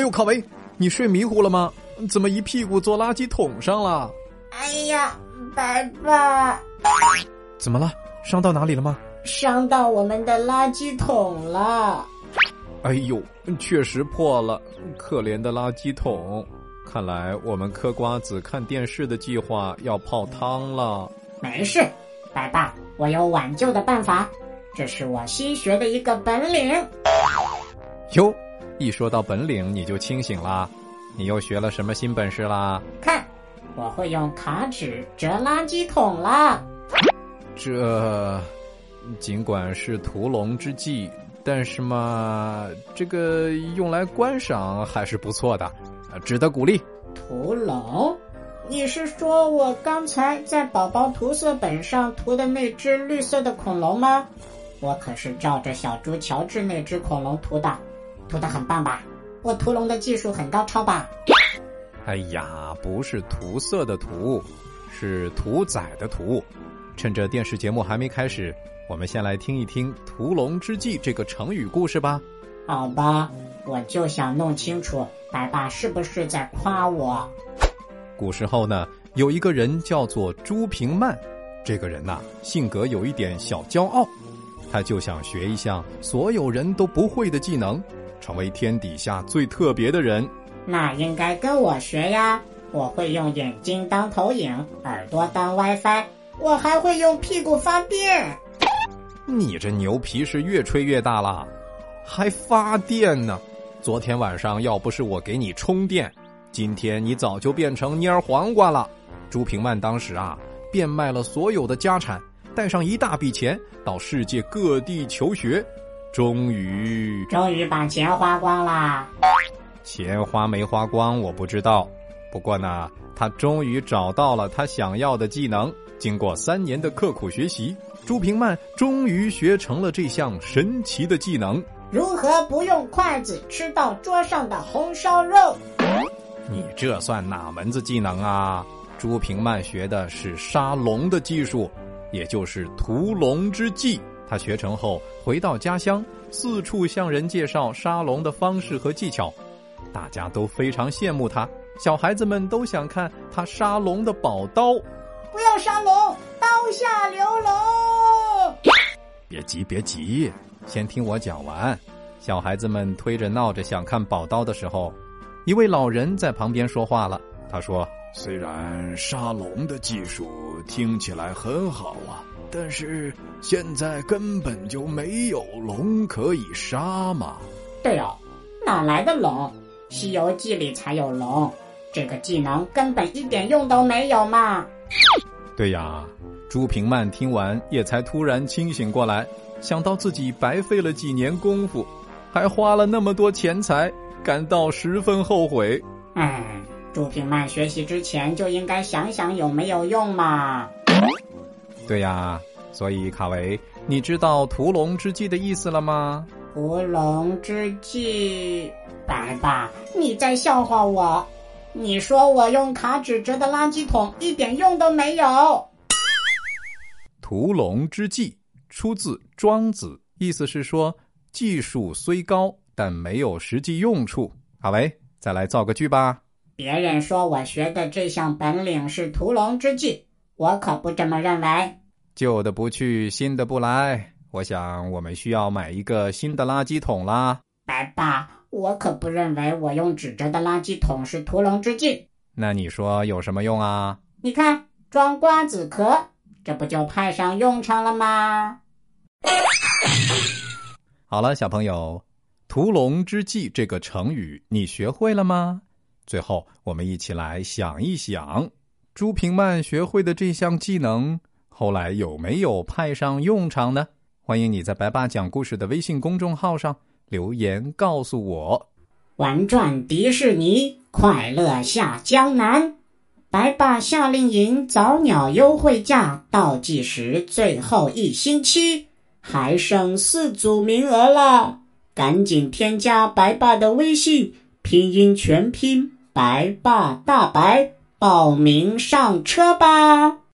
哎呦，卡维，你睡迷糊了吗？怎么一屁股坐垃圾桶上了？哎呀，白爸，怎么了？伤到哪里了吗？伤到我们的垃圾桶了。哎呦，确实破了，可怜的垃圾桶。看来我们嗑瓜子看电视的计划要泡汤了。没事，白爸，我有挽救的办法。这是我新学的一个本领。哟，一说到本领你就清醒啦。你又学了什么新本事啦？看，我会用卡纸折垃圾桶啦。这尽管是屠龙之计，但是嘛，这个用来观赏还是不错的。值得鼓励。屠龙？你是说我刚才在宝宝涂色本上涂的那只绿色的恐龙吗？我可是照着小猪乔治那只恐龙涂的，涂的很棒吧？我屠龙的技术很高超吧？哎呀，不是涂色的涂，是屠宰的屠。趁着电视节目还没开始，我们先来听一听“屠龙之计”这个成语故事吧。好吧，我就想弄清楚。白爸是不是在夸我？古时候呢，有一个人叫做朱平曼，这个人呐，性格有一点小骄傲，他就想学一项所有人都不会的技能，成为天底下最特别的人。那应该跟我学呀！我会用眼睛当投影，耳朵当 WiFi，我还会用屁股发电。你这牛皮是越吹越大了，还发电呢？昨天晚上要不是我给你充电，今天你早就变成蔫黄瓜了。朱平曼当时啊，变卖了所有的家产，带上一大笔钱到世界各地求学，终于终于把钱花光啦。钱花没花光我不知道，不过呢，他终于找到了他想要的技能。经过三年的刻苦学习，朱平曼终于学成了这项神奇的技能。如何不用筷子吃到桌上的红烧肉？你这算哪门子技能啊？朱平曼学的是杀龙的技术，也就是屠龙之计。他学成后回到家乡，四处向人介绍杀龙的方式和技巧，大家都非常羡慕他。小孩子们都想看他杀龙的宝刀。不要杀龙，刀下留龙。别急，别急。先听我讲完。小孩子们推着闹着想看宝刀的时候，一位老人在旁边说话了。他说：“虽然杀龙的技术听起来很好啊，但是现在根本就没有龙可以杀嘛。”对哦，哪来的龙？《西游记》里才有龙，这个技能根本一点用都没有嘛。对呀，朱平曼听完也才突然清醒过来。想到自己白费了几年功夫，还花了那么多钱财，感到十分后悔。嗯，朱平曼学习之前就应该想想有没有用嘛。对呀，所以卡维，你知道屠龙之计的意思了吗？屠龙之计，白爸，你在笑话我？你说我用卡纸折的垃圾桶一点用都没有？屠龙之计。出自《庄子》，意思是说，技术虽高，但没有实际用处。卡维，再来造个句吧。别人说我学的这项本领是屠龙之计，我可不这么认为。旧的不去，新的不来。我想，我们需要买一个新的垃圾桶啦。白爸，我可不认为我用纸折的垃圾桶是屠龙之计。那你说有什么用啊？你看，装瓜子壳。这不就派上用场了吗？好了，小朋友，“屠龙之计”这个成语你学会了吗？最后，我们一起来想一想，朱平曼学会的这项技能，后来有没有派上用场呢？欢迎你在“白爸讲故事”的微信公众号上留言告诉我。玩转迪士尼，快乐下江南。白爸夏令营早鸟优惠价倒计时最后一星期，还剩四组名额了，赶紧添加白爸的微信，拼音全拼白爸大白，报名上车吧。